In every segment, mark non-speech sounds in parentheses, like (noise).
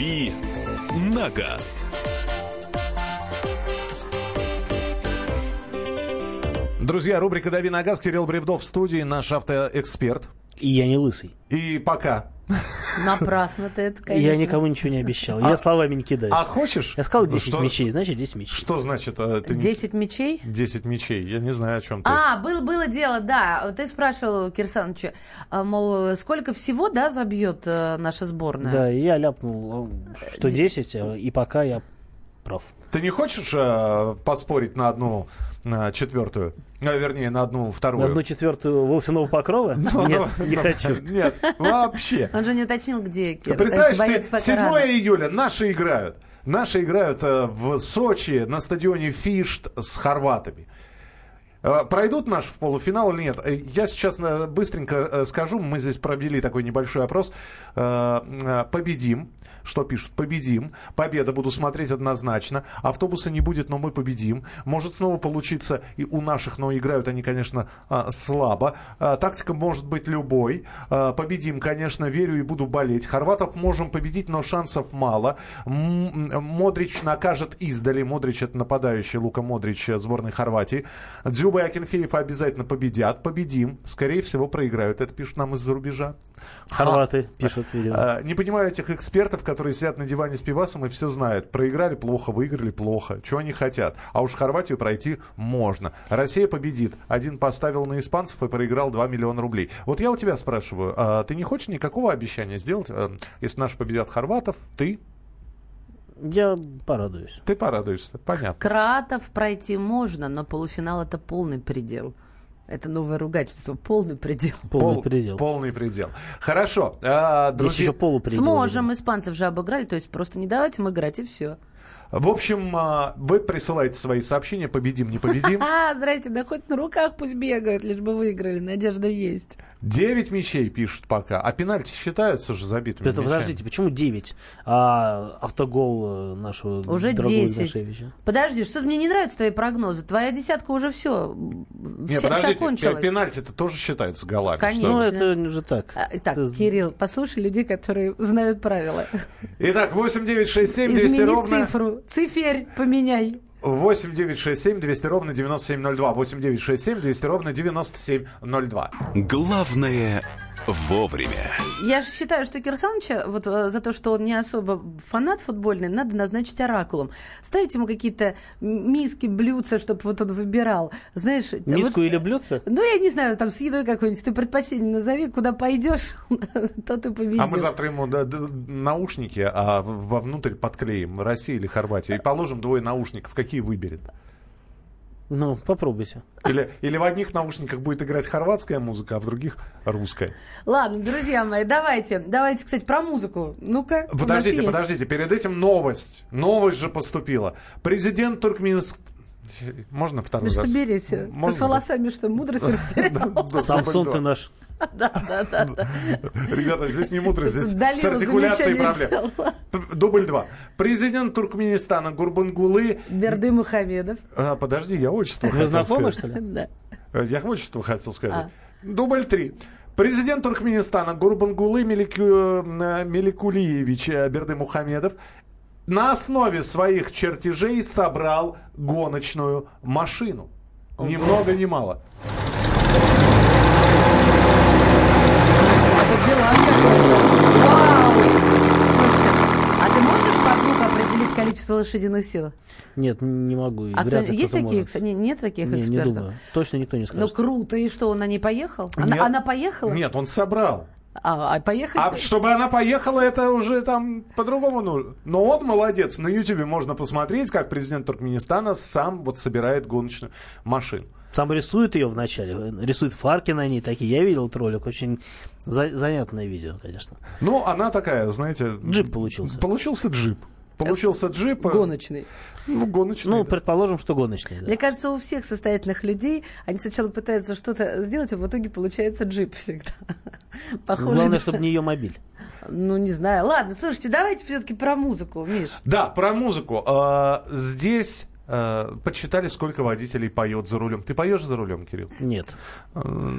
«Дави на газ». Друзья, рубрика «Дави на газ», Кирилл Бревдов в студии, наш автоэксперт. И я не лысый. И пока. Напрасно ты это, конечно. Я никому ничего не обещал. Я словами не кидаюсь. А хочешь? Я сказал 10 Что- мечей, значит 10 мечей. Что значит? э, ты не- 10 мечей? 10 мечей. Я не знаю, о чем ты. А, было, было дело, да. Ты спрашивал Кирсановича, а, мол, сколько всего, да, забьет э, наша сборная? Да, и я ляпнул, э, что 10, э, и пока я прав. Ты не хочешь э, поспорить на одну на четвертую? А, вернее, на одну вторую? На одну четвертую Волосяного покрова? (laughs) Ну, Нет, ну, не ну, хочу. Нет, вообще. Он же не уточнил, где Кир. Представляешь, потому что боец се- пока 7 рано. июля наши играют. Наши играют э, в Сочи на стадионе Фишт с хорватами. Э, Пройдут наши в полуфинал или нет? Э, Я сейчас э, быстренько скажу. Мы здесь провели такой небольшой опрос. Победим. Что пишут? Победим. Победа буду смотреть однозначно. Автобуса не будет, но мы победим. Может снова получиться и у наших, но играют они, конечно, слабо. Тактика может быть любой. Победим, конечно, верю и буду болеть. Хорватов можем победить, но шансов мало. Модрич накажет издали. Модрич это нападающий Лука Модрич сборной Хорватии. Дзюба и Акинфеев обязательно победят. Победим. Скорее всего, проиграют. Это пишут нам из-за рубежа. Хорваты пишут, видимо. А, Не понимаю этих экспертов, которые сидят на диване с пивасом и все знают. Проиграли плохо, выиграли плохо. Чего они хотят? А уж Хорватию пройти можно. Россия победит. Один поставил на испанцев и проиграл 2 миллиона рублей. Вот я у тебя спрашиваю, а ты не хочешь никакого обещания сделать? э, Если наши победят хорватов, ты, Я порадуюсь. ты порадуешься. Понятно. Кратов пройти можно, но полуфинал это полный предел. Это новое ругательство. Полный предел. Полный Пол- предел. Полный предел. Хорошо. а, Есть друзья, еще полупредел. Сможем, видимо. испанцев же обыграли, то есть просто не давайте им играть и все. В общем, а, вы присылаете свои сообщения. Победим, не победим. (laughs) А, здрасте, да хоть на руках пусть бегают, лишь бы выиграли, надежда есть. 9 мячей пишут пока. А пенальти считаются же забитыми Это, мячами? подождите, почему 9? А автогол э, нашего Уже дорогого 10. Игнашевича? Подожди, что-то мне не нравятся твои прогнозы. Твоя десятка уже все, Не, вся, подождите, кончилась. пе- пенальти-то тоже считается голами. Конечно. что Ну, это уже так. А, Так, Это- Кирилл, послушай людей, которые знают правила. Итак, 8967 200 Измени ровно... цифру. Циферь поменяй. 8967 200 ровно 9702. 8967 200 ровно 9702. Главное вовремя. Я же считаю, что Кирсановича вот э, за то, что он не особо фанат футбольный, надо назначить оракулом. Ставить ему какие-то миски, блюдца, чтобы вот он выбирал. Знаешь, Миску вот- или блюдце? Ну, я не знаю, там с едой какой-нибудь. Ты предпочтение назови, куда пойдешь, (laughs) то ты победил. А мы завтра ему наушники, а вовнутрь подклеим Россия или Хорватия. И положим двое наушников. Какие выберет? Ну, попробуйте. Или, или в одних наушниках будет играть хорватская музыка, а в других русская. Ладно, друзья мои, давайте. Давайте, кстати, про музыку. Ну-ка. Подождите, есть. подождите. Перед этим новость. Новость же поступила. Президент Туркменистана... Можно второй Ну, раз? соберись. Ты Можно? с волосами что, мудрость растерял? Самсон ты наш. (laughs) Да, да, да, да. Ребята, здесь не мудрость, здесь Далилу с артикуляцией проблем. сделала. Дубль два. Президент Туркменистана Гурбангулы... Берды Мухамедов. А, подожди, я отчество Вы хотел знакомы, сказать. что ли? Да. Э, Я отчество хотел сказать. А. Дубль три. Президент Туркменистана Гурбангулы Мелику- э, Меликулиевич э, Берды Мухамедов на основе своих чертежей собрал гоночную машину. Ни много ни мало. Скажи. Вау! Слушай, а ты можешь по звуку определить количество лошадиных сил? Нет, не могу. и А кто, есть такие? может. Не, нет таких Не, не экспертов? думаю. Точно никто не Ну скажет. круто, и что, он на ней поехал? Она, Нет. она поехала? Нет, он собрал. А, а поехать? А чтобы она поехала, это уже там по-другому нужно. Но он молодец. На Ютубе можно посмотреть, как президент Туркменистана сам вот собирает гоночную машину. Сам рисует ее вначале, рисует фарки на ней такие. Я видел этот ролик, очень за- занятное видео, конечно. Ну, она такая, знаете... Джип получился. Получился джип. Получился джип. э, Гоночный. Ну, гоночный. Ну, да. предположим, что гоночный. да. Мне кажется, у всех состоятельных людей они сначала пытаются что-то сделать, а в итоге получается джип всегда. (laughs) Похоже. Главное, чтобы не ее мобиль. Ну, не знаю. Ладно, слушайте, давайте все-таки про музыку, Миш. Да, про музыку. Э, Здесь э, подсчитали, сколько водителей поет за рулем. Ты поешь за рулем, Кирилл? Нет.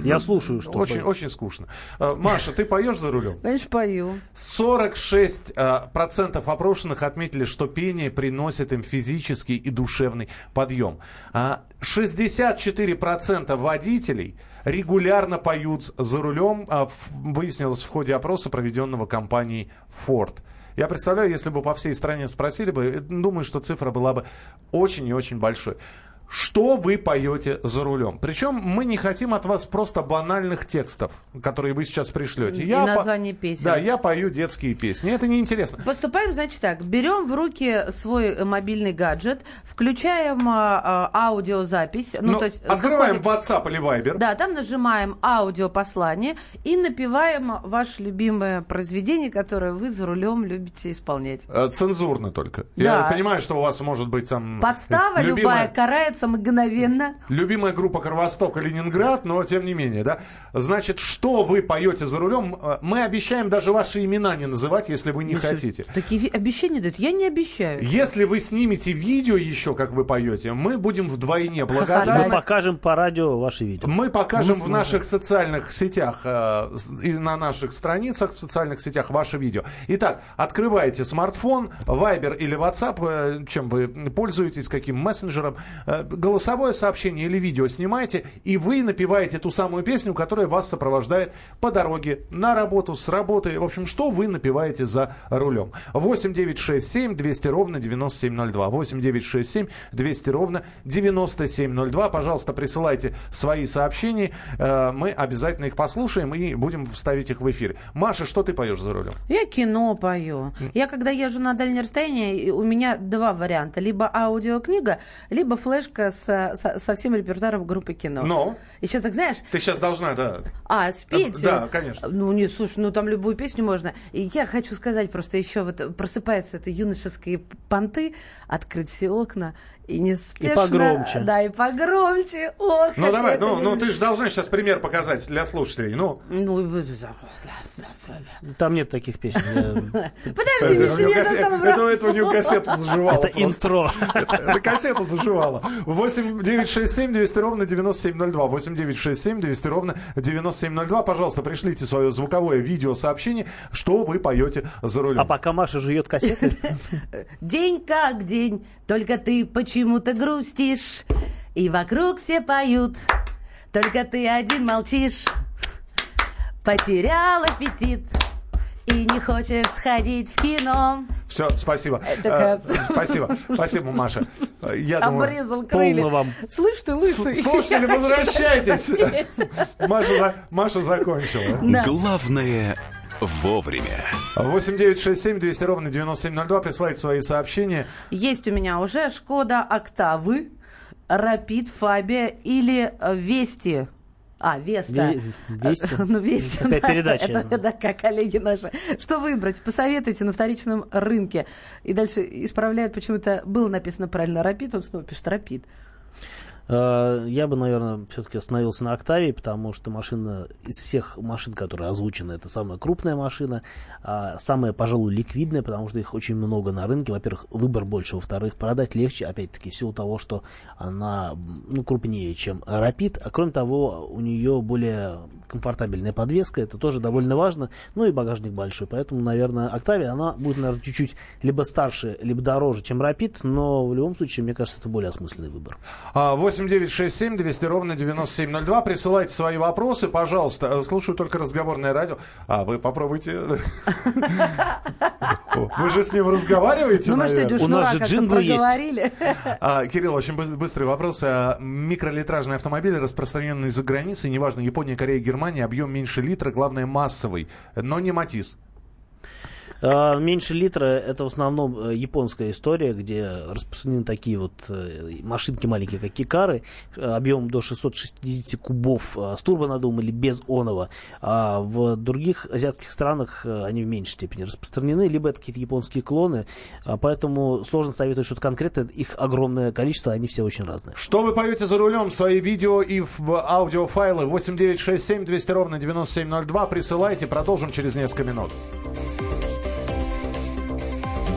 Я слушаю, что Очень, поет. очень скучно. Э, Маша, ты поешь за рулем? Конечно, пою. 46% э, процентов опрошенных отметили, что пение приносит им физический и душевный подъем. А 64% водителей регулярно поют за рулем, а, выяснилось в ходе опроса, проведенного компанией Ford. Я представляю, если бы по всей стране спросили бы, э, думаю, что цифра была бы очень и очень большой. Что вы поете за рулем? Причем мы не хотим от вас просто банальных текстов, которые вы сейчас пришлете. И Я по- название песен. Да, я пою детские песни. Это неинтересно. Поступаем, значит, так. Берем в руки свой э, мобильный гаджет, включаем а, а, аудиозапись. Ну, Ну, то есть открываем выходит- WhatsApp или Viber. Да, там нажимаем аудиопослание и напеваем ваше любимое произведение, которое вы за рулем любите исполнять. Э, Цензурно только. Да. Я понимаю, что у вас может быть там... Подстава любимая, любая карается мгновенно. Любимая группа Кровосток и Ленинград, но тем не менее, да. Значит, что вы поете за рулем? Э, Мы обещаем даже ваши имена не называть, если вы не Ну, если- хотите. Такие ви- обещания дают. Я не обещаю. Если вы снимете видео еще, как вы поете, мы будем вдвойне Мы благодарны. Да. покажем по радио ваши видео. Мы покажем Мы в наших социальных сетях э, и на наших страницах в социальных сетях ваше видео. Итак, открываете смартфон, Viber или WhatsApp, э, чем вы пользуетесь, каким мессенджером, э, голосовое сообщение или видео снимаете, и вы напеваете ту самую песню, которая вас сопровождает по дороге на работу, с работы. В общем, что вы напеваете за рулем. 8 9 6 7 200 ровно 9702. 8 9 6 7 200 ровно 9702. Пожалуйста, присылайте свои сообщения. Э, Мы обязательно их послушаем и будем вставить их в эфир. Маша, что ты поешь за рулем? Я кино пою. Я когда езжу на дальнее расстояние, у меня два варианта. Либо аудиокнига, либо флешка со, со- со всем репертуаром группы кино. Но Еще так, знаешь, ты сейчас должна, да. а, спеть? Да, конечно. Ну, не, слушай, ну там любую песню можно. И я хочу сказать просто еще, вот просыпаются это юношеские понты, открыть все окна и неспешно... погромче. Да, и погромче. Ох, Ну давай, я ну, ну ты же должна сейчас пример показать для слушателей. Ну, Ну, Там нет таких песен. Я- Подожди, Миша, меня застала это, это у врасплох. него (laughs) (laughs) кассету заживало. Это интро. Это кассету заживала. 8 9 6 7 200 ровно 9702. 8 9 6 7 200 ровно 9702. Пожалуйста, пришлите свое звуковое видеосообщение, что вы поете за рулем. А пока Маша жует кассеты, (laughs) День как день, только ты почему-то грустишь, и вокруг все поют, только ты один молчишь. Потерял аппетит и не хочешь сходить в кино. Все, спасибо. такая- Э, Спасибо, спасибо, Маша. Э, Я думаю... Обрезал крылья. полно вам. Слышь ты, лысый. С- Слушатели, Я хочу возвращайтесь. Маша, за- Маша закончила. Да. Главное вовремя. 8 9 6 7 200 ровно 9702. Присылайте свои сообщения. Есть у меня уже Шкода Октавы, Рапид, Фабия или э, Вести. А, Веста. Ве- Вести? (laughs) Ну, Вести. Такая да, передача. Это, да, как коллеги наши. Что выбрать? Посоветуйте на вторичном рынке. И дальше исправляют почему-то, было написано правильно Рапид, он снова пишет Рапид. Э, Я бы, наверное, все-таки остановился на Октавии, потому что машина из всех машин, которые озвучены, это самая крупная машина, а самая, пожалуй, ликвидная, потому что их очень много на рынке. Во-первых, выбор больше, во-вторых, продать легче, опять-таки, в силу того, что она ну, крупнее, чем Rapid, а кроме того, у нее более комфортабельная подвеска, это тоже довольно важно, ну и багажник большой, поэтому, наверное, Октавия, она будет, наверное, чуть-чуть либо старше, либо дороже, чем Rapid, но в любом случае, мне кажется, это более осмысленный выбор. А, 8 9 6 7 200 ровно 9702. Присылайте свои вопросы, пожалуйста. Э, Слушаю только разговорное радио. А, вы попробуйте. (laughs) Вы же с ним разговариваете, Ну, У нас же джинглы есть. А, Кирилл, очень быс- быстрый вопрос. А, Микролитражные автомобили, распространенные за границей, неважно, Япония, Корея, Германия, объем меньше литра, главное массовый, но не Матис. А, Меньше литра это в основном э, японская история, где распространены такие вот э, машинки маленькие, как кикары, э, объемом до 660 кубов с турбонаддувом или без онова. А в других азиатских странах они в меньшей степени распространены, либо это какие-то японские клоны, а поэтому сложно советовать что-то конкретное, их огромное количество, они все очень разные. Что вы поете за рулем? Свои видео и в аудиофайлы 8967 200 ровно 9702. Присылайте, продолжим через несколько минут.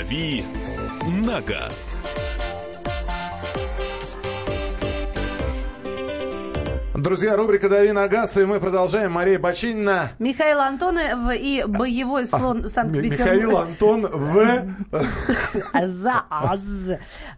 «Дави на газ». Друзья, рубрика «Дави на газ», и мы продолжаем. Мария Бочинина. Михаил Антонов и боевой слон М- Санкт-Петербурга. Михаил Антон В. (laughs) За аз.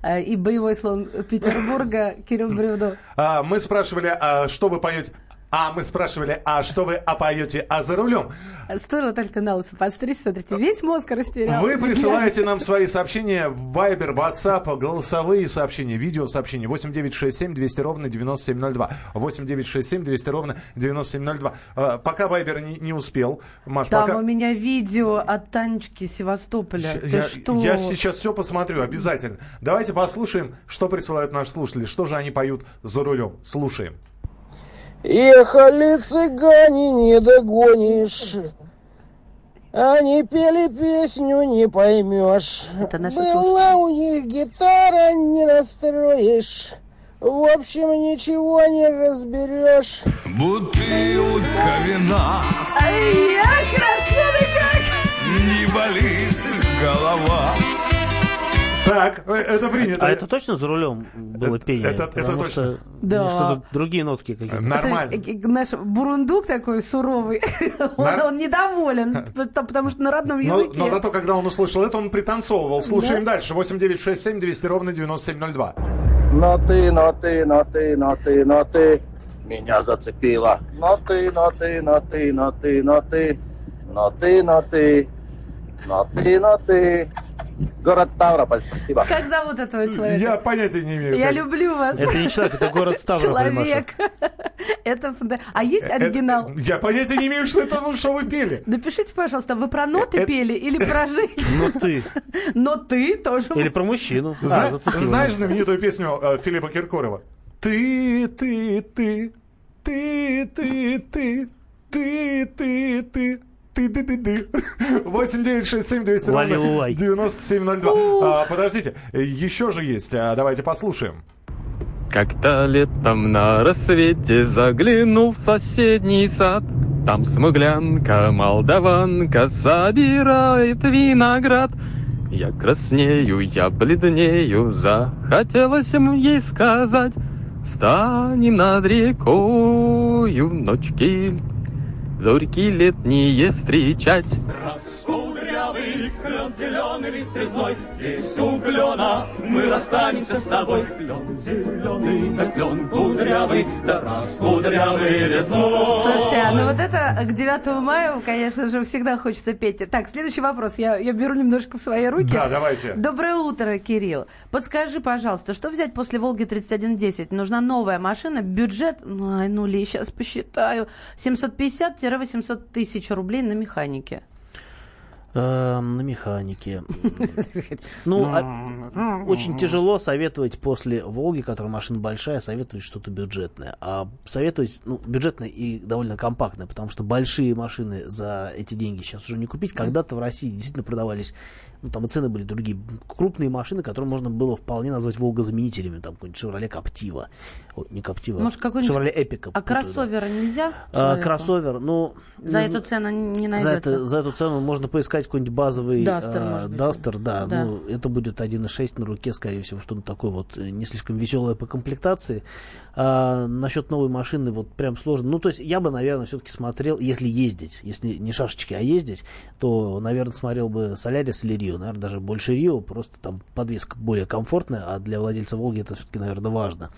Э, И боевой слон Петербурга Кирилл Бревдо. А, мы спрашивали, а, что вы поете... А мы спрашивали, а что вы опоете, а за рулем? Стоило только на лысо подстричь, смотрите, весь мозг растерял. Вы присылаете нам свои сообщения в Viber, WhatsApp, голосовые сообщения, видеосообщения 8967 200 ровно 9702. 8967 200 ровно 9702. А, пока Viber не, не успел, Маш, Там пока... у меня видео от Танечки Севастополя. Ты Я, что? я сейчас все посмотрю, обязательно. Давайте послушаем, что присылают наши слушатели, что же они поют за рулем. Слушаем. Ехали цыгане, не догонишь. Они пели песню, не поймешь. Была у них гитара, не настроишь. В общем, ничего не разберешь. Бутылка вина, Ай, я хорошо ты как! не болит голова. Так, э, это принято. А это точно за рулем было Это- пение? это- это Потому точно. что Да. что-то другие нотки какие-то. Нормально. Смотри, э, Наш бурундук такой суровый, (laughs) он, Нар- он недоволен, потому что на родном Но, языке. но зато, когда он услышал это, он пританцовывал. Слушаем дальше. 8967 200 ровно 9702. Но ты, но ты, но ты, но ты, но ты меня зацепила. Но ты, но ты, но ты, но ты, но ты, но ты, но ты, но ты, но ты. Город Ставрополь, спасибо. Как зовут этого человека? Я понятия не имею. Я как- люблю вас. Это не человек, это город Ставрополь. Человек. Это фунда- А есть Это- оригинал? Я понятия не имею, что это ну, что вы пели. Напишите, пожалуйста, вы про ноты Это- пели или про женщин? Ну ты. Но ты тоже... Или про мужчину. А, Зна- зацепило. знаешь знаменитую песню э, Филиппа Киркорова? Ты, ты, ты, ты, ты, ты, ты, ты, ты. Ты, ты, ты, ты. 8 9 6 7 200 Лали ровно Лулай. 9702. А, подождите, еще же есть. А, давайте послушаем. Как-то летом на рассвете заглянул в соседний сад. Там смуглянка, молдаванка собирает виноград. Я краснею, я бледнею, захотелось им ей сказать. Станем над рекою ночки, зорьки летние встречать. Раскудрявый клен зеленый лист резной, Здесь у клена мы расстанемся с тобой. Клен зеленый, да клен кудрявый, да раскудрявый резной. Слушайте, а ну вот это к 9 мая, конечно же, всегда хочется петь. Так, следующий вопрос. Я, я беру немножко в свои руки. Да, давайте. Доброе утро, Кирилл. Подскажи, пожалуйста, что взять после Волги 3110? Нужна новая машина, бюджет, ну, ай, нули, сейчас посчитаю, 750-800 тысяч рублей на механике. Эм, на механике. (laughs) Ну, а- очень тяжело советовать после Волги, которая машина большая, советовать что-то бюджетное. А советовать, ну, бюджетное и довольно компактное, потому что большие машины за эти деньги сейчас уже не купить. Когда-то в России действительно продавались, ну, там и цены были другие, крупные машины, которые можно было вполне назвать Волгозаменителями, там какой-нибудь Captiva. Ой, не Может, какой-нибудь- Chevrolet Epica. А путаю, да. кроссовера нельзя? А, кроссовер, ну... За не эту цену не за, найдется. это, за эту цену можно поискать какой-нибудь базовый Дастер, а, может быть. Дастер, да, Да. Ну, это будет 1.6 на руке, скорее всего, что-то такое вот э, не слишком веселое по комплектации. А, насчет новой машины вот прям сложно. Ну, то есть я бы, наверное, все-таки смотрел, если ездить, если не шашечки, а ездить, то, наверное, смотрел бы Солярис или Рио, наверное, даже больше Рио, просто там подвеска более комфортная, а для владельца Волги это все-таки, наверное, важно.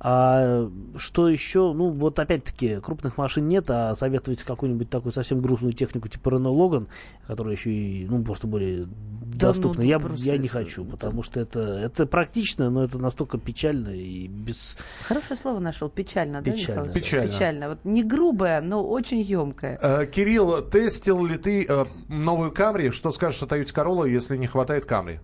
А что еще? Ну, вот опять-таки, крупных машин нет, а советовать какую-нибудь такую совсем грустную технику типа Renault Logan, которая еще и, ну, просто более Да доступны. ну, я, я не хочу, потому что это, это практично, но это настолько печально и без... Хорошее слово нашел. Печально, да, Печально. Михаил? Печально. Печально. Вот не грубое, но очень емкое. Э, Кирилл, тестил ли ты э, новую Камри? Что скажешь о Toyota Corolla, если не хватает Камри?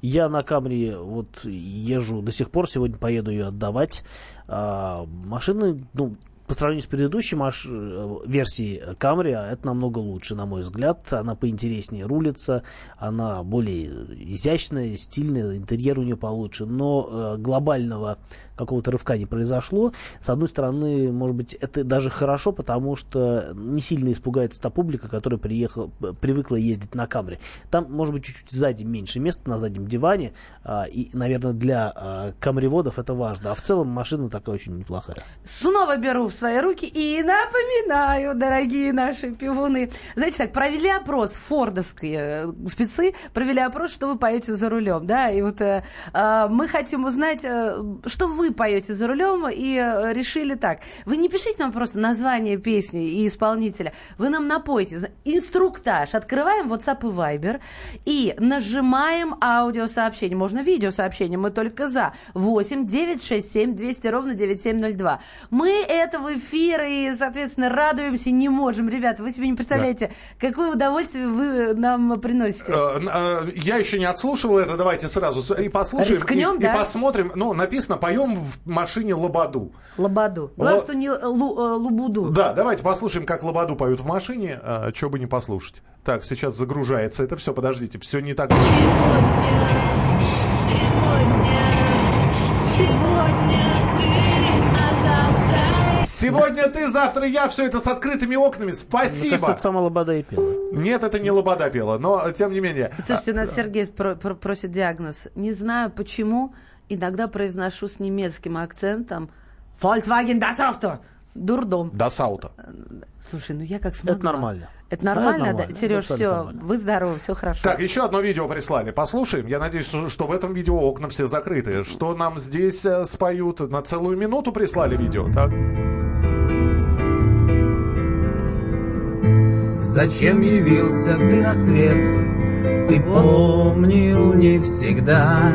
Я на Камри вот езжу до сих пор, сегодня поеду ее отдавать. А, машины, ну, по сравнению с предыдущей маш... э, версией Камри, это намного лучше, на мой взгляд. Она поинтереснее рулится, она более изящная, стильная, интерьер у нее получше. Но э, глобального какого-то рывка не произошло. С одной стороны, может быть, это даже хорошо, потому что не сильно испугается та публика, которая приехала, привыкла ездить на Камри. Там, может быть, чуть-чуть сзади меньше места на заднем диване, а, и, наверное, для а, камреводов это важно. А в целом машина такая очень неплохая. Снова беру в свои руки и напоминаю, дорогие наши пивуны. Знаете так, провели опрос, фордовские э, спецы провели опрос, что вы поете за рулем, да, и вот э, э, мы хотим узнать, э, что вы поете за рулем, и э, решили так. Вы не пишите нам просто название песни и исполнителя, вы нам напойте инструктаж. Открываем WhatsApp и Viber и нажимаем аудиосообщение. Можно видеосообщение, мы только за. 8 967 200 ровно 9702. Мы это в эфир и, соответственно, радуемся не можем. Ребята, вы себе не представляете, какое удовольствие вы нам приносите. Э, э, Я еще не отслушивал это, давайте сразу и послушаем. Рискнем, и, да? и посмотрим. Ну, написано, поем в машине Лободу. Лободу. Главное, Ло- что не э, лу- э, лубуду. Да, давайте послушаем, как Лободу поют в машине. А, что бы не послушать. Так, сейчас загружается это все. Подождите, все не так. Сегодня ты, завтра я. Все это с открытыми окнами. Мне Спасибо. кажется, это сама Лобода и пела. Нет, это не Лобода пела, но тем не менее. Слушайте, у нас Сергей спро- про- просит диагноз. Не знаю почему, иногда произношу с немецким акцентом Volkswagen das Auto. Дурдом. До саута. Слушай, ну я как смогла. Это нормально. Это нормально, Да, это да? нормально. Сереж, все, нормально. вы здоровы, все хорошо. Так, еще одно видео прислали. Послушаем. Я надеюсь, что что в этом видео окна все закрыты. Что нам здесь э, споют? На целую минуту прислали видео, так? Зачем явился ты на свет? Ты помнил не всегда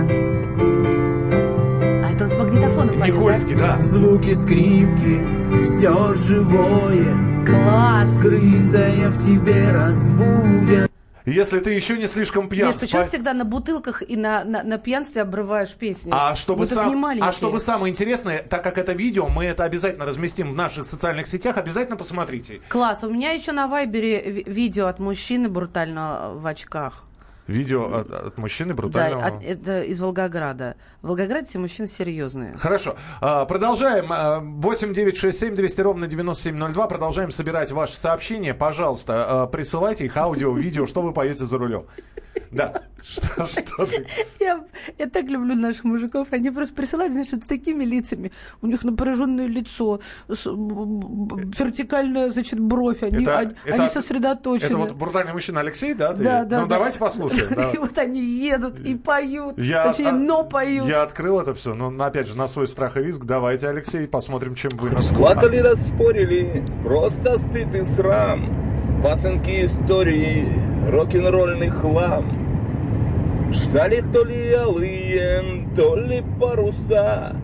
Магнитофоном поет, Никольский, да. Звуки скрипки, все живое да? Класс! Скрытое в тебе разбудят Если ты еще не слишком пьян, Миш, почему спа- всегда на бутылках и на, на, на пьянстве обрываешь песню? А чтобы, не сам, а чтобы самое интересное, так как это видео, мы это обязательно разместим в наших социальных сетях, обязательно посмотрите. Класс, у меня еще на Вайбере ви- видео от мужчины брутально в очках. Видео от, от мужчины Да, брутального. от- это из Волгограда. В Волгограде все мужчины серьезные. Хорошо. А, Продолжаем. А, 8 9 6 7 200 ровно 9702. Продолжаем собирать ваши сообщения. Пожалуйста, а, присылайте их аудио, видео, что вы поете за рулем. Да. Что, что ты? Я, я так люблю наших мужиков. Они просто присылают, вот с такими лицами. У них напряженное лицо, с- вертикальная, значит, бровь. Они, Это- они, это- они сосредоточены. Это вот брутальный мужчина Алексей, да? ты? Да, да, Ну, да. давайте послушаем. (laughs) да. И вот они едут и поют. Я, Точнее, а, но поют. Я открыл это все, но опять же на свой страх и риск. Давайте, Алексей, посмотрим, чем вы нас Сватали да спорили, просто стыд и срам. Пасынки истории, рок-н-ролльный хлам. Ждали то ли алые, то ли паруса,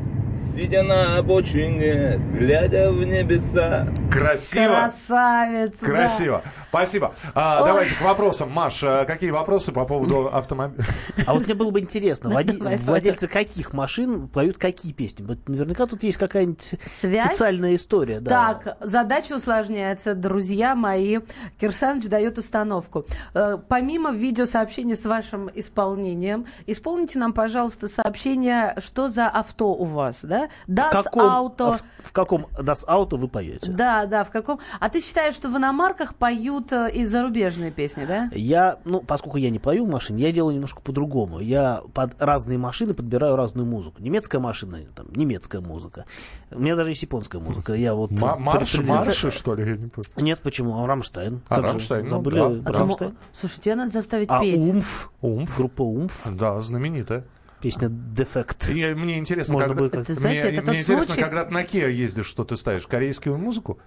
Сидя на обочине, глядя в небеса. Красиво. Красавец. да. Спасибо. А, давайте к вопросам. Маш, а какие вопросы по поводу (laughs) автомобиля? А вот мне было бы интересно, (laughs) води- владельцы каких машин поют какие песни? Вот наверняка тут есть какая-нибудь Связь? социальная история. Да. Так, задача усложняется. Друзья мои, Кирсаныч дает установку. Э, Помимо видеосообщения с вашим исполнением, исполните нам, пожалуйста, сообщение, что за авто у вас, да? в Das каком, Auto. в, в каком Das Auto вы поете? Да, да, в каком... А ты считаешь, что в иномарках поют э, и зарубежные песни, да? Я, ну, поскольку я не пою в машине, я делаю немножко по-другому. Я под разные машины подбираю разную музыку. Немецкая машина, там, немецкая музыка. У меня даже есть японская музыка. Я вот Ма- Марш, марши, что ли? Я не понял. Нет, почему? А Рамштайн. А, Как же, Рамштайн, ну Забыли да. А ты Рамштайн? Слушай, тебе надо заставить А петь. Умф, Умф. группа Умф, Да, знаменитая. песня Defekt. И мне интересно, Можно когда... будет Это, знаете, мне, это мне интересно, случай- когда ты на Kia ездишь, что ты ставишь? Корейскую музыку?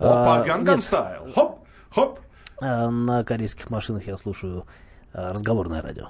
А, Опа, Гангам стайл. Хоп, хоп. А на корейских машинах я слушаю разговорное радио.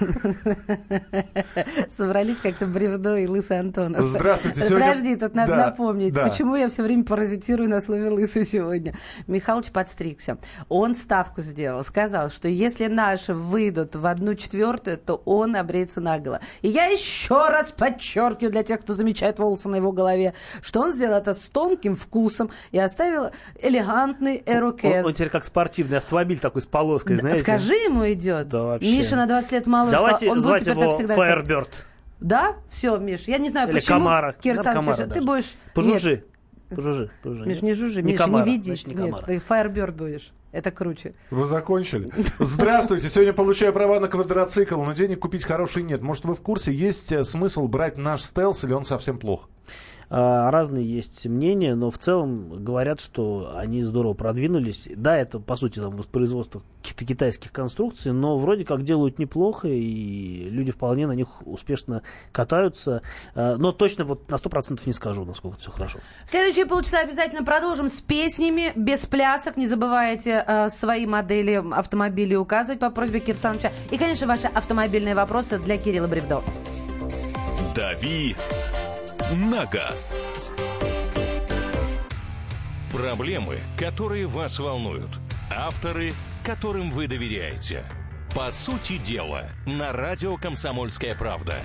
(laughs) Собрались как-то бревно и лысый Антонов. Здравствуйте, сегодня- Подожди, тут надо Да, напомнить, да. почему я все время паразитирую на слове лысый сегодня. Михалыч подстригся. Он ставку сделал, сказал, что если наши выйдут в одну четвертую, то он обреется наголо. И я еще раз подчеркиваю для тех, кто замечает волосы на его голове, что он сделал это с тонким вкусом и оставил элегантный эрокез. он теперь как спортивный автомобиль такой с полоской, Да, знаете. Скажи ему идет. Да вообще. Миша на 20 лет моложе. Давайте что он будет звать теперь его так всегда. Firebird. Да? Все, Миш, я не знаю, Или почему. Камара. Кир Да, Камара ты будешь... Пожужжи. Нет, Пожужжи, пожужжи. Миш, не жужжи, Не Миша, не види. значит, не Нет, ты Firebird будешь. Это круче. Вы закончили? (laughs) Здравствуйте. Сегодня получаю права на квадроцикл, но денег купить хороший нет. Может, вы в курсе, есть э, смысл брать наш стелс или он совсем плох? А, Разные есть мнения, но в целом говорят, что они здорово продвинулись. Да, это, по сути, там, воспроизводство каких-то китайских конструкций, но вроде как делают неплохо, и люди вполне на них успешно катаются. А, Но точно вот на 100% не скажу, насколько это все хорошо. В следующие полчаса обязательно продолжим с песнями, без плясок. Не забывайте э, свои модели автомобилей указывать по просьбе Кир Саныча. И, конечно, ваши автомобильные вопросы для Кирилла Бревдо. «Дави на газ». Проблемы, которые вас волнуют. Авторы, которым вы доверяете. По сути дела, на радио «Комсомольская правда».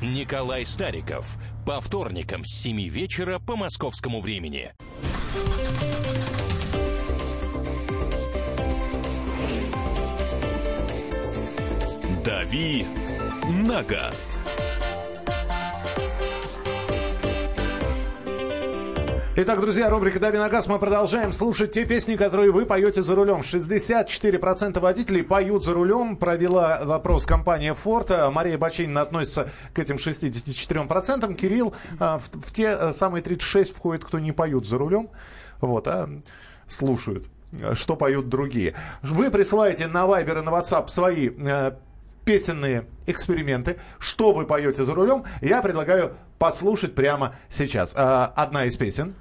Николай Стариков. По вторникам с 7 вечера по московскому времени. «Дави на газ». Итак, друзья, рубрика «Дави на газ». Мы продолжаем слушать те песни, которые вы поете за рулем. 64% водителей поют за рулем. Провела вопрос компания Ford. А Мария Бачинина относится к этим 64%. Кирилл а, в, в те самые 36 входит, кто не поют за рулем. Вот, а слушают, а, что поют другие. Вы присылаете на Viber и на WhatsApp свои э, песенные эксперименты. Что вы поете за рулем? Я предлагаю послушать прямо сейчас. Одна из песен.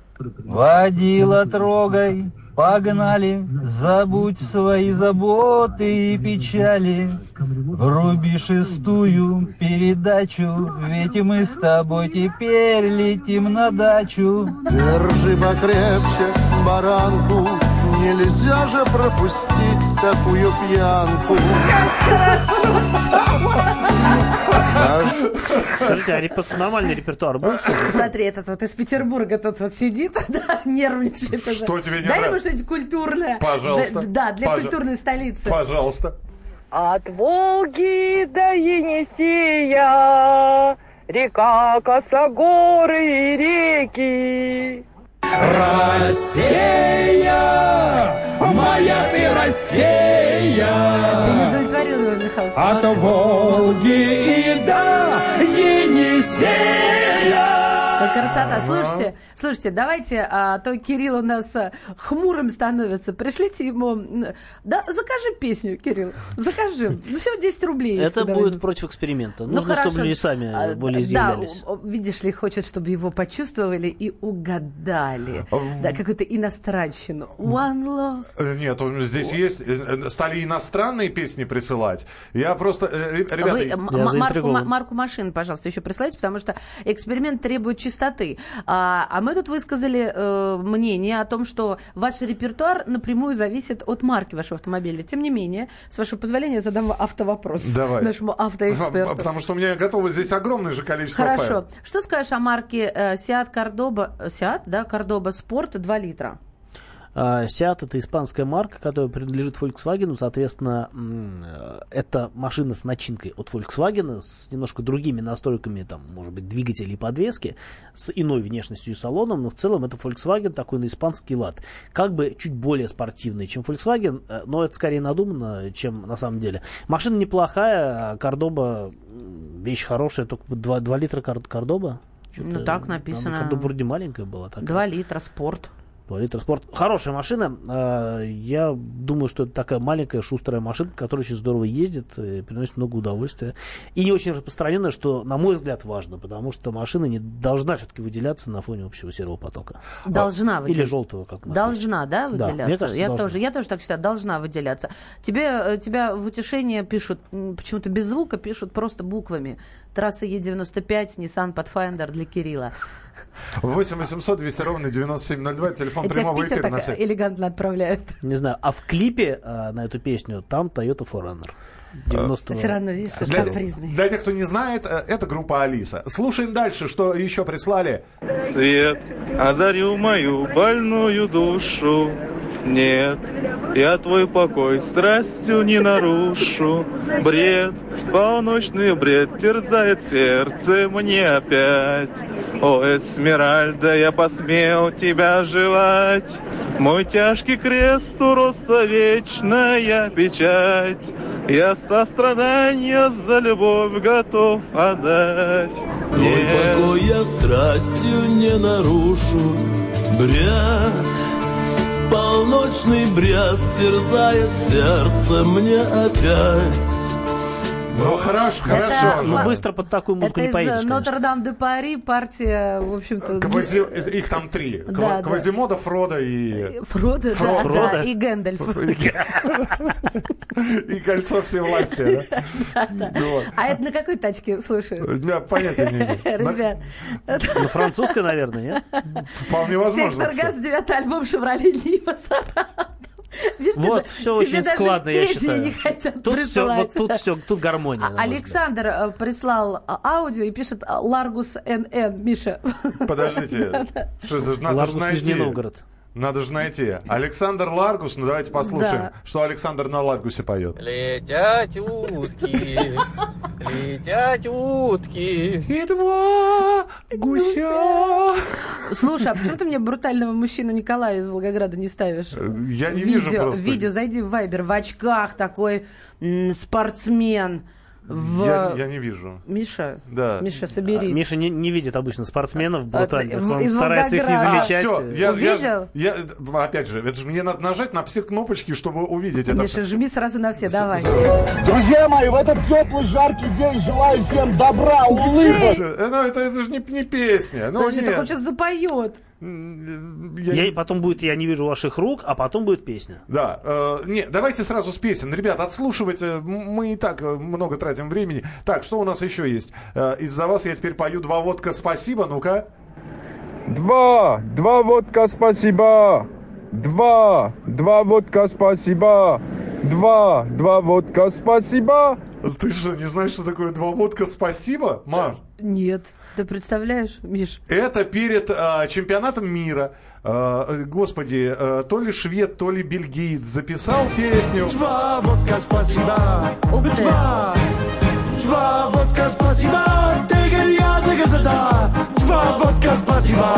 Водила трогай, погнали, забудь свои заботы и печали. Вруби шестую передачу, ведь мы с тобой теперь летим на дачу. Держи покрепче баранку, нельзя же пропустить такую пьянку. (laughs) Скажите, а репер- нормальный репертуар будет? Смотри, этот вот из Петербурга тут вот сидит, (laughs) да, нервничает. Что тебе не Дай ему нравится? что-нибудь культурное. Пожалуйста. Да, да, для Пожа- культурной столицы. Пожалуйста. От Волги до Енисея, река, косогоры и реки. Россия, моя ты Россия. Ты не удовлетворил его, Михалыч? От Волги и до Енисея. Красота. Слушайте, слушайте, давайте, а то Кирилл у нас а, хмурым становится. Пришлите ему... Да, закажи песню, Кирилл. Закажи. Ну, всего 10 рублей. Это будет против эксперимента. Ну, Нужно, хорошо. чтобы люди сами А, более Да, изъявлялись. о, видишь ли, хочет, чтобы его почувствовали и угадали. Да, какую-то иностранщину. One love. Э, Нет, здесь есть, э, стали иностранные песни присылать. Я просто, э, ре- ребята, марку, ма- марку машин, пожалуйста, еще присылайте, потому что эксперимент требует чистоты. А, а мы тут высказали э, мнение о том, что ваш репертуар напрямую зависит от марки вашего автомобиля. Тем не менее, с вашего позволения, я задам автовопрос Давай. нашему автоэксперту. Потому что у меня готово здесь огромное же количество Хорошо. файлов. Что скажешь о марке э, Seat Cordoba, э, Seat, да, Cordoba Sport 2 литра? А, Seat это испанская марка, которая принадлежит Volkswagen. Соответственно, э, это машина с начинкой от Volkswagen, с немножко другими настройками, там, может быть, двигателей и подвески, с иной внешностью и салоном, но в целом это Volkswagen такой на испанский лад. Как бы чуть более спортивный, чем Volkswagen, э, но это скорее надуманно, чем на самом деле. Машина неплохая, а м, вещь хорошая, только 2, 2 литра Кор- Cordoba. Ну, так написано. Cordoba вроде маленькая была. Так. 2 литра, спорт. 2 литра спорт. Хорошая машина. А, Я думаю, что это такая маленькая шустрая машинка, которая очень здорово ездит, и приносит много удовольствия. И не очень распространенная, что, на мой взгляд, важно, потому что машина не должна все-таки выделяться на фоне общего серого потока. Должна А, Или выделяться. желтого, как мы Должна, да, Да, выделяться? мне кажется, я, должна. тоже, я тоже так считаю, должна выделяться. Тебе, э, тебя в утешение пишут, почему-то без звука, пишут просто буквами. Трасса Е95, Nissan Pathfinder для Кирилла. 8 800 200 ровно 9702, телефон Это тебя в прямого Питер эфира. так элегантно отправляют. Не знаю. А в клипе а, на эту песню там Toyota 4Runner. 90 Все равно, видишь, что Для, капризный. для тех, кто не знает, э, это группа Алиса. Слушаем дальше, что еще прислали. Свет, озарил мою больную душу. Нет, я твой покой страстью не нарушу. Бред, полночный бред терзает сердце мне опять. О, Эсмеральда, я посмел тебя желать. Мой тяжкий крест у роста вечная печать. Я сострадания за любовь готов отдать. Твой покой я страстью не нарушу. Бред, полночный бред терзает сердце мне опять. Ну, хорошо, хорошо. Ну, быстро под такую музыку Это не поедешь, э, конечно. Нотр-Дам-де-Пари партия, в общем-то... Квази- Их там три. Да, Ква- да. Квазимода, Фрода и... Фродо, да, да, и Гэндальф. (laughs) И кольцо всевластия. да? Да, да. А это на какой тачке слушают? Я понятия не имею. (laughs) Ребят, Ну, французская, наверное, нет? Вполне возможно. Сектор. Газ, девятый альбом Шевроле Нива Саратов. Видишь, Вот, тебе- все тебе очень даже складно, я считаю. не хотят Тут все, вот присылать. тут все, тут гармония. на мой взгляд. Александр э, прислал а, аудио и пишет а, Ларгус НН. Миша. Подождите. (laughs) Что это же надо Ларгус. Нижний Новгород. Надо же найти. Александр Ларгус, ну давайте послушаем, Да. что Александр на Ларгусе поет. Летят утки, летят утки. И два гуся. Слушай, а почему ты мне брутального мужчину Николая из Волгограда не ставишь? Я не видео, вижу просто. Видео, зайди в Вайбер, в очках такой м, спортсмен. В... Я, я не вижу. Миша, Да. Миша, соберись. Миша не, не видит обычно спортсменов брутальных. в- Он из старается их не замечать. Все, я, Увидел? я, я- опять же, это же мне надо нажать на все кнопочки, чтобы увидеть это. Миша, жми сразу на все, давай. Друзья мои, в этот теплый, жаркий день желаю всем добра, улыбок. Э, Ну, это, это же не, не песня. Ну, Подожди, так он сейчас запоет. Я, потом будет «Я не вижу ваших рук», а потом будет песня. Да, э, не, давайте сразу с песен. Ребят, отслушивать э, мы и так э, много тратим времени. Так, что у нас еще есть? Э, из-за вас я теперь пою два водка спасибо, ну-ка. Два, два водка, спасибо. Два, два водка, спасибо. Два, два водка, спасибо. Ты что, не знаешь, что такое два водка спасибо, Маш? Нет. Ты представляешь, Миш? Это перед э, чемпионатом мира. Э, господи, э, то ли швед, то ли бельгиец записал песню. Два водка спасибо. Ух ты. Два. Два водка спасибо. Tegen я загазада. Два водка спасибо.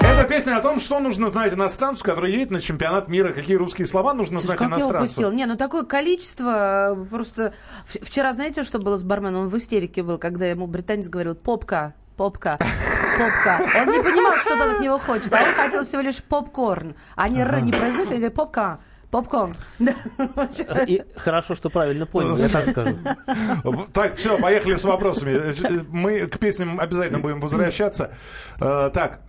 Это песня о том, что нужно знать иностранцу, который едет на чемпионат мира, какие русские слова нужно Слушай, знать как я иностранцу. упустила? Не, ну такое количество э, просто... Вчера знаете, что было с барменом? Он в истерике был, когда ему британец говорил «попка». Попка, попка. Он не понимал, что тот от него хочет, а он хотел всего лишь попкорн. Они «р» не произносят, они говорят «попка». Попкорн. Да. И хорошо, что правильно понял, я так скажу. Так, все, поехали с вопросами. Мы к песням обязательно будем возвращаться. Э, Так,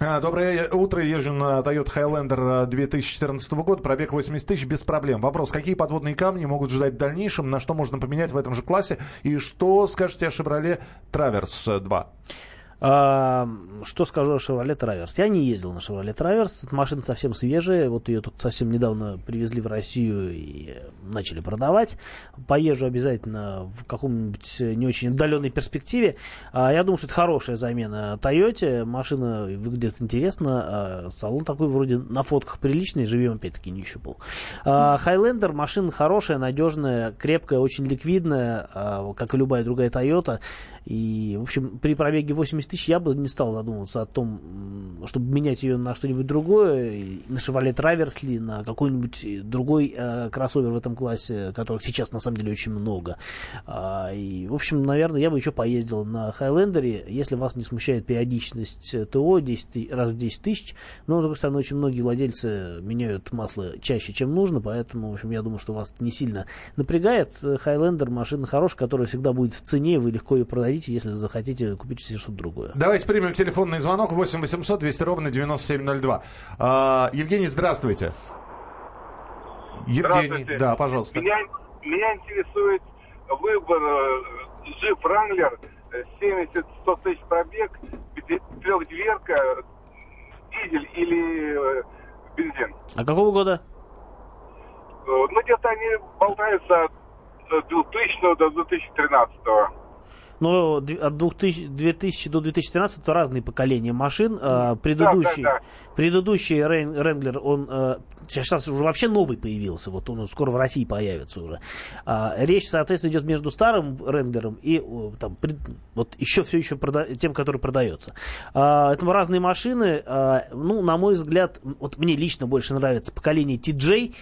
э, Доброе утро. Езжу на Toyota Highlander э, 2014 года. Пробег 80 тысяч без проблем. Вопрос. Какие подводные камни могут ждать в дальнейшем? На что можно поменять в этом же классе? И что скажете о Chevrolet Traverse 2? Что скажу о Chevrolet Traverse? Я не ездил на Chevrolet. Эта машина совсем свежая. Вот ее только совсем недавно привезли в Россию и начали продавать. Поезжу обязательно в каком-нибудь не очень отдаленной перспективе. А, я думаю, что это хорошая замена Toyota. Машина выглядит интересно. А, салон такой вроде на фотках приличный. Живем опять-таки не щупал. Highlander машина хорошая, надежная, крепкая, очень ликвидная, а, как и любая другая Toyota. И, в общем, при пробеге 80 180 тысяч я бы не стал задумываться о том, чтобы менять ее на что-нибудь другое, на Chevrolet Traverse на какой-нибудь другой э, кроссовер в этом классе, которых сейчас на самом деле очень много. А, и, в общем, наверное, я бы еще поездил на Highlander, если вас не смущает периодичность э, ТО 10, ты- раз в 10 тысяч. Но, с другой стороны, очень многие владельцы меняют масло чаще, чем нужно, поэтому, в общем, я думаю, что вас не сильно напрягает. Э, Highlander машина хорошая, которая всегда будет в цене, вы легко ее продадите, если захотите купить себе что-то другое. Давайте примем телефонный звонок 8 800 200 ровно 9702. А, Евгений, здравствуйте. Евгений, Здравствуйте. да, пожалуйста. Меня, меня интересует выбор э, Jeep Wrangler э, 70-100 тысяч пробег, трехдверка, дизель или э, бензин. А какого года? Э, Ну, где-то они болтаются от э, 2000 до 2013. Д- от 2000, 2000 до 2013 это разные поколения машин. А, предыдущий, да, да. предыдущий Рен- Ренглер, он э, сейчас уже вообще новый появился. Вот он скоро в России появится уже. А, речь, соответственно, идет между старым Ренглером и там, пред- вот еще все еще прода- тем, который продается. А, это разные машины. Ну, на мой взгляд, вот мне лично больше нравится поколение TJ.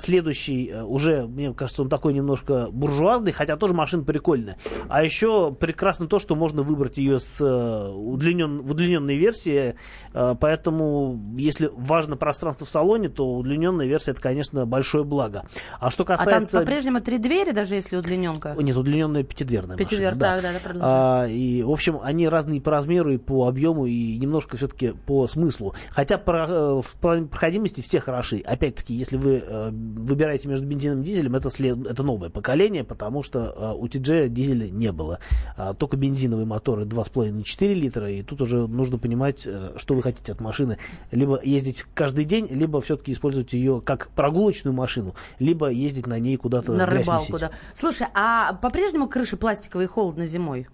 Следующий э, уже, мне кажется, он такой немножко буржуазный, хотя тоже машина прикольная. А еще прекрасно то, что можно выбрать ее с э, удлинен, в удлиненной версии. Э, Поэтому, если важно пространство в салоне, то удлиненная версия это, конечно, большое благо. А что А там касается... по-прежнему три двери, даже если удлиненка? Нет, удлиненная пятидверная Пятидвер, машина. так, да, да, продолжай. А, и, в общем, они разные по размеру и по объему, и немножко все-таки по смыслу. Хотя про- э, в плане проходимости все хороши. Опять-таки, если вы выбираете между бензином и дизелем, это, след- это новое поколение, потому что у TG дизеля не было. А, только бензиновые моторы 2,5-4 литра, и тут уже нужно понимать, э, что вы хотите от машины. Либо ездить каждый день, либо все-таки использовать ее как прогулочную машину, либо ездить на ней куда-то На рыбалку, да. Слушай, а по-прежнему крыши пластиковые холодно зимой?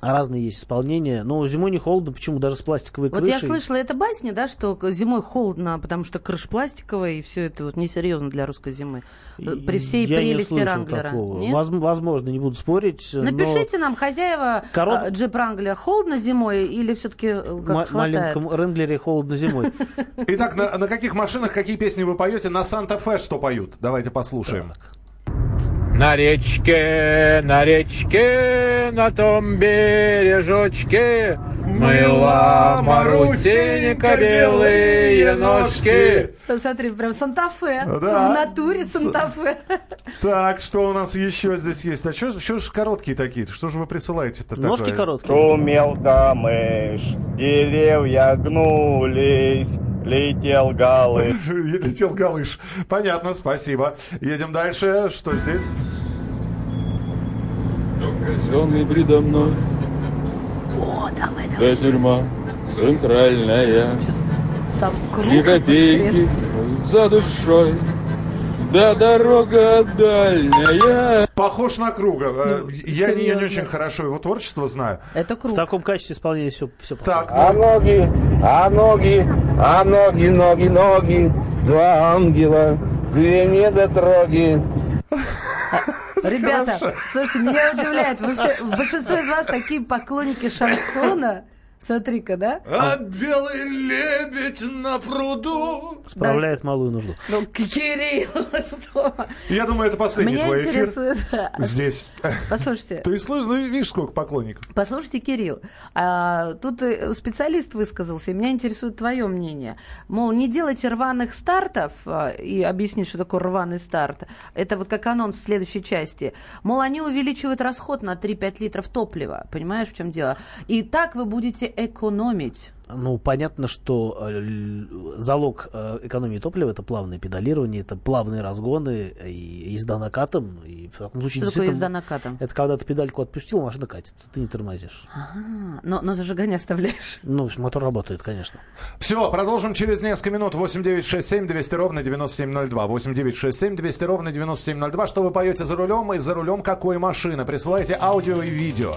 А разные есть исполнения. Но зимой не холодно, почему? Даже с пластиковой Вот крышей. я слышала, это басня, да, что зимой холодно, потому что крыша пластиковая, и все это вот несерьезно для русской зимы. Э, При всей Я не прелести слышал Ранглера. такого. Нет? Воз- возможно, не буду спорить. но Напишите нам, хозяева а, Джип Ранглер, холодно зимой или все-таки как ма- хватает? маленьком Ренглере холодно зимой. Итак, на, на каких машинах какие песни вы поете? На Санта-Фе что поют? Давайте послушаем. На речке, на речке, на том бережочке Мыла Марусенька белые ножки. Смотри, прям Санта-Фе. Да. В натуре Санта-Фе. Так, что у нас еще здесь есть? А что ж короткие такие? Что же вы присылаете-то Ножки такое? короткие. Шумел камыш, деревья гнулись, летел галыш. (laughs) Летел галыш. Понятно, спасибо. Едем дальше. Что здесь? Казенный предо мной О, давай, Вся тюрьма центральная Сам круг воскрес. за душой Да дорога дальняя Похож на круга. Э, Я не, не очень хорошо его творчество знаю. Это круг. В таком качестве исполнения все, все Так, А ноги, а ноги, а ноги, ноги, ноги, два ангела, две недотроги. (laughs) Ребята, Хорошо. слушайте, меня удивляет, вы все, большинство из вас такие поклонники шансона. Смотри-ка, да? А белый лебедь на пруду. справляет малую нужду. Ну, Кирилл, (laughs) что? Я думаю, это последний Меня твой эфир. интересует... (laughs) Здесь. Послушайте, Ты слышишь, ну, видишь, сколько поклонников. Послушайте, Кирилл, а, тут э, специалист высказался, и меня интересует твое мнение. Мол, не делайте рваных стартов, а, и объяснить, что такое рваный старт. Это вот как анонс в следующей части. Мол, они увеличивают расход на 3-5 литров топлива. Понимаешь, в чем дело? И так вы будете экономить. Ну, понятно, что э, залог э, экономии топлива это плавное педалирование, это плавные разгоны и езда накатом. И в таком случае Что такое езда накатом? Это когда ты педальку отпустил, машина катится, ты не тормозишь. А, но, но зажигание оставляешь. (laughs) Ну, мотор работает, конечно. Все, продолжим через несколько минут. 8967 200 ровно 9702. 8967 200 ровно 9702. Что вы поете за рулем и за рулем какой машины? Присылайте аудио и видео.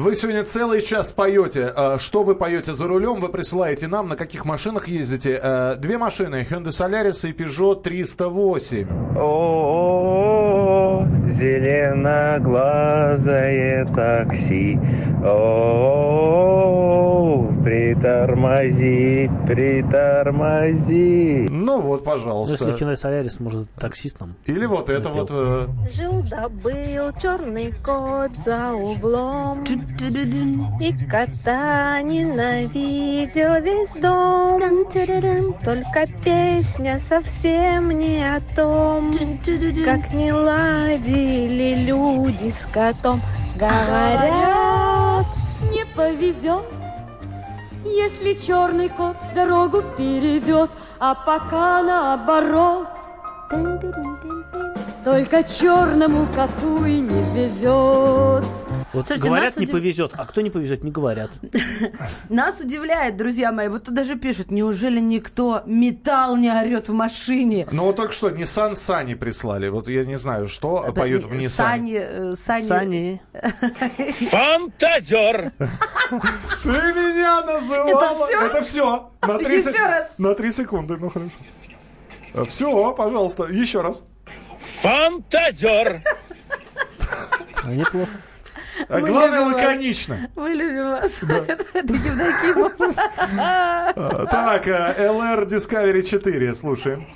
Вы сегодня целый час поете. А, Что вы поете за рулем, вы присылаете нам, на каких машинах ездите. Э, Две машины, Hyundai Solaris и Peugeot 308. О, зеленоглазое такси. О, притормози, притормози. Ну вот, Ну, пожалуйста. если Hyundai Solaris может таксистом. Или вот это вот... э, Жил да был черный кот за углом И кота ненавидел весь дом. Только песня совсем не о том Как не ладили люди с котом. Говорят, не повезет, если черный кот дорогу перейдет, а пока наоборот. Только черному коту и не везет. Вот Слушайте, говорят, не удив- повезет, а кто не повезет, не говорят. (laughs) Нас удивляет, друзья мои, вот тут даже пишут, неужели никто металл не орет в машине? Ну вот только что Nissan Сани прислали. Вот я не знаю, что Это поют в Nissan. Сани, э, Сани... Сани. (laughs) Фантазер! (laughs) Ты меня называла. Это все. На три, Еще сек- раз. На три секунды, ну хорошо. Все, пожалуйста, еще раз. Фантазер! Неплохо. А главное, лаконично. Мы любим вас. (laughs) А, Так, э, LR Discovery 4, слушаем.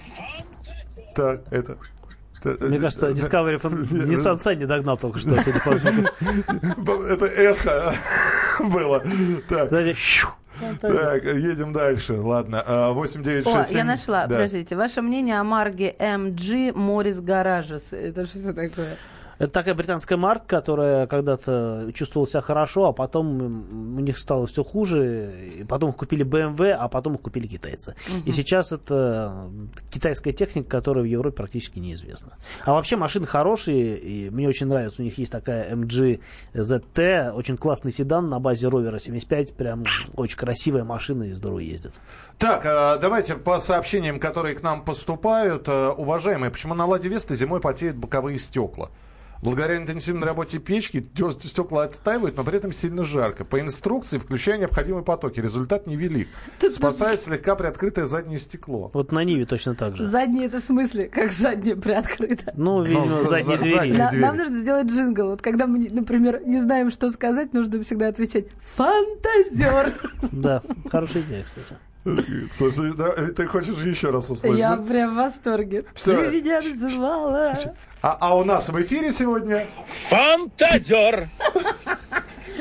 Так, это... Мне кажется, Discovery фон- Nissan Sunny догнал только что, судя по. Это эхо было. Так. Так, едем дальше. Ладно, а, 8967. О, я нашла. Да. Подождите. Ваше мнение о марке MG Morris Garages? Это что такое? Это такая британская марка, которая когда-то чувствовала себя хорошо, а потом у них стало все хуже. И потом их купили BMW, а потом их купили китайцы. И Мгм. сейчас это китайская техника, которая в Европе практически неизвестна. А вообще машины хорошие, и мне очень нравится. У них есть такая MG ZT, очень классный седан на базе Ровера 75. Прям очень красивая машина и здорово ездит. Так, а, давайте по сообщениям, которые к нам поступают. А, Уважаемые, почему на Ладе Веста зимой потеют боковые стекла? Благодаря интенсивной работе печки стекла оттаивают, но при этом сильно жарко. По инструкции включая необходимые потоки. Результат невелик. Спасает слегка приоткрытое заднее стекло. Вот на Ниве точно так же. Заднее это в смысле? Как заднее приоткрыто? Ну, видимо, за- задние за- двери. задние На- двери. нам нужно сделать джингл. Вот когда мы, например, не знаем, что сказать, нужно всегда отвечать «фантазер». (laughs) Да, хорошая идея, кстати. Слушай, да, э, ты хочешь еще раз услышать? Я прям в восторге. Всё. Ты меня называла. А, а у нас в эфире сегодня... Фантазер!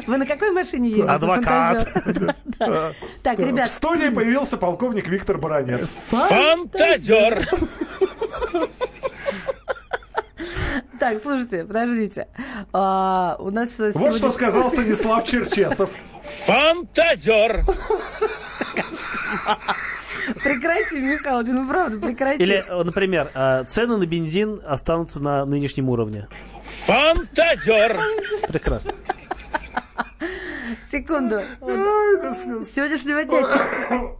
Вы на какой машине ездите? Адвокат. (laughs) Да. Так, В ребят, студии появился полковник Виктор Баранец. Фантазер! так, слушайте, подождите. А, у нас Вот что сказал Станислав Черчесов. Фантазер! Прекрати, Михалыч, ну правда, прекрати. Или, э, например, э, цены на бензин останутся на нынешнем уровне. Фантазер! Прекрасно. Секунду. С сегодняшнего дня...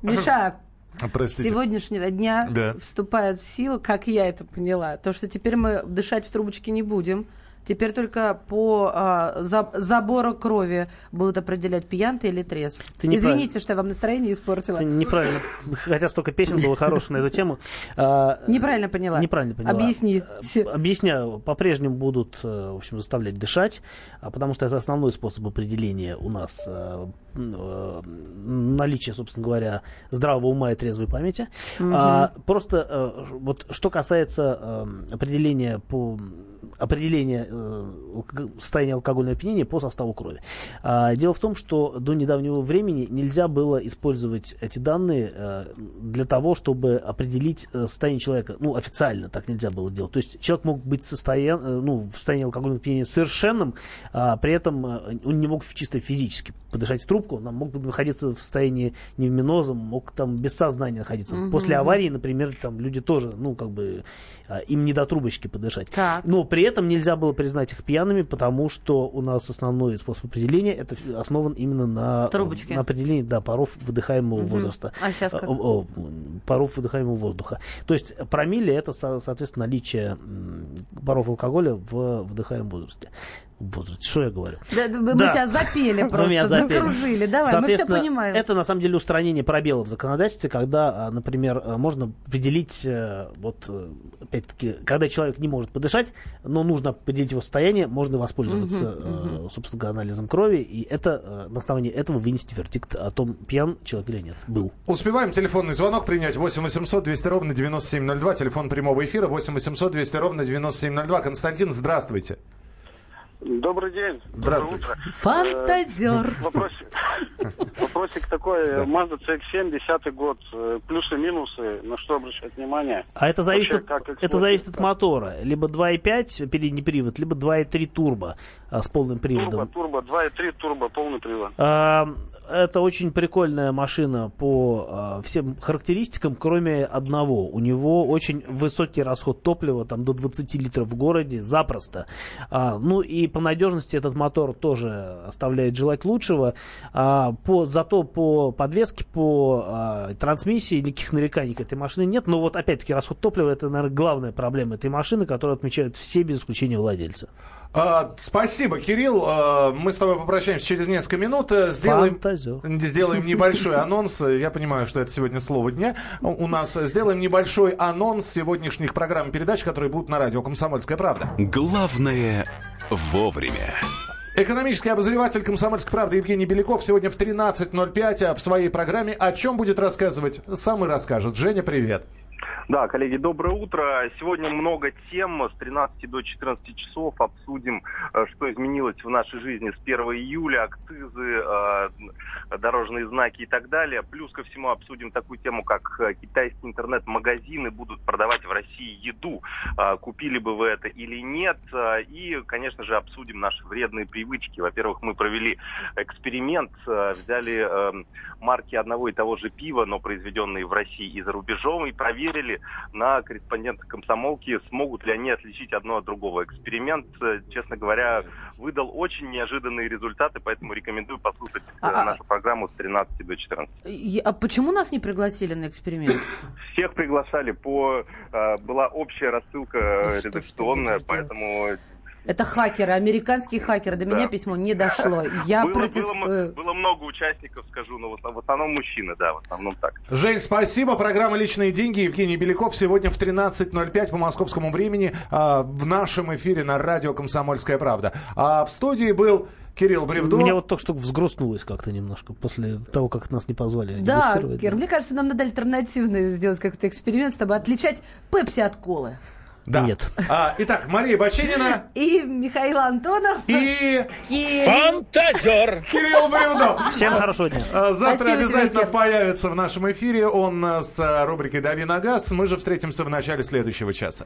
Миша, Простите. сегодняшнего дня Да. вступает в силу, как я это поняла, то, что теперь мы дышать в трубочке не будем. Теперь только по а, за- забору крови будут определять, пьян ты или трезв. Ты. Извините, что я вам настроение испортила. Ты Неправильно. Хотя столько песен было хороших на эту тему. А, Неправильно поняла. Неправильно поняла. Объясни. Э, Объясняю. По-прежнему будут, э, в общем, заставлять дышать, а потому что это основной способ определения у нас э, наличия, собственно говоря, здравого ума и трезвой памяти. Мгм. А, просто э, вот что касается э, определения по определение э, алко- состояния алкогольного опьянения по составу крови. А, дело в том, что до недавнего времени нельзя было использовать эти данные э, для того, чтобы определить состояние человека. Ну, официально так нельзя было делать. То есть человек мог быть состоян, ну, в состоянии алкогольного опьянения совершенным, а при этом он не мог чисто физически подышать в трубку, он мог находиться в состоянии невминоза, мог там без сознания находиться. Мгм. После аварии, например, там люди тоже, ну, как бы, а, им не до трубочки подышать. Так. Но при этом нельзя было признать их пьяными, потому что у нас основной способ определения это основан именно на, Трубочке. на определении да, паров выдыхаемого Мгм. возраста. А щас как? О, о, паров выдыхаемого воздуха. То есть промилле это, со- соответственно, наличие паров алкоголя в выдыхаемом возрасте. Возрасте. Что я говорю? Да, мы Да. тебя запели (laughs) просто, меня запели. закружили. Давай, мы все понимаем. Это на самом деле устранение пробелов в законодательстве, когда, а, например, а, можно определить, э, вот, э, опять-таки, когда человек не может подышать, но нужно определить его состояние, можно воспользоваться, э, собственно говоря, анализом крови, и это э, на основании этого вынести вердикт о том, пьян человек или нет. Был. Успеваем телефонный звонок принять 8 800 200 ровно 9702. Телефон прямого эфира 8 800 200 ровно 9702. Константин, здравствуйте. Добрый день. Здравствуйте. Доброе утро. Фантазер. Э, Вопросик, (laughs) вопросик такой. Mazda CX-7, 10 год. Э, Плюсы, минусы. На что обращать внимание? А это зависит, Вообще, от, это зависит от мотора. Либо 2.5 передний привод, либо 2.3 турбо а, с полным приводом. Турбо, турбо, 2.3 турбо, полный привод. А, Это очень прикольная машина по а, всем характеристикам, кроме одного. У него очень высокий расход топлива, там до 20 литров в городе, запросто. А, ну и по надежности этот мотор тоже оставляет желать лучшего. А, по, зато по подвеске, по а, трансмиссии никаких нареканий к этой машине нет. Но вот опять-таки расход топлива это, наверное, главная проблема этой машины, которую отмечают все без исключения владельцы. А, спасибо, Кирилл. А, мы с тобой попрощаемся через несколько минут. Э, Сделаем, Фантазер. сделаем небольшой анонс. Я понимаю, что это сегодня слово дня. У нас сделаем небольшой анонс сегодняшних программ и передач, которые будут на радио «Комсомольская правда». Главное вовремя. Экономический обозреватель «Комсомольской правды» Евгений Беляков сегодня в 13.05 в своей программе о чем будет рассказывать, сам и расскажет. Женя, привет. Да, коллеги, доброе утро. Сегодня много тем. С 13 до 14 часов обсудим, э, что изменилось в нашей жизни с 1 июля, акцизы, э, дорожные знаки и так далее. Плюс ко всему обсудим такую тему, как э, китайские интернет-магазины будут продавать в России еду. Купили бы вы это или нет. И, конечно же, обсудим наши вредные привычки. Во-первых, мы провели эксперимент, взяли э, марки одного и того же пива, но произведенные в России и за рубежом, и проверили на корреспондентах комсомолки, смогут ли они отличить одно от другого. Эксперимент, э, честно говоря, выдал очень неожиданные результаты, поэтому рекомендую послушать э, А- а- нашу программу с 13 до 14. Я- А почему нас не пригласили на эксперимент? Всех приглашали по... э, была общая рассылка Ну редакционная, поэтому... Это хакеры, американские хакеры. До Да. меня письмо не дошло. (laughs) Я было, было протестую. было много участников, скажу, но в основ- в основном мужчины, да, в основном так. Жень, спасибо. Программа «Личные деньги». Евгений Беляков сегодня в 13.05 по московскому времени а, в нашем эфире на радио «Комсомольская правда». А в студии был Кирилл Бревдо. Меня вот только что взгрустнулось как-то немножко после того, как нас не позвали Да, дегустировать. Кир, мне кажется, нам надо альтернативный сделать какой-то эксперимент с тобой, отличать пепси от колы. Да. Нет. А, итак, Мария Баченина И Михаил Антонов. и Кирилл. Фантазер. Кирилл Бревдо. Всем хорошего дня. А, Завтра Спасибо тебе, обязательно Кир. появится в нашем эфире. Он с а, рубрикой «Дави на газ». Мы же встретимся в начале следующего часа.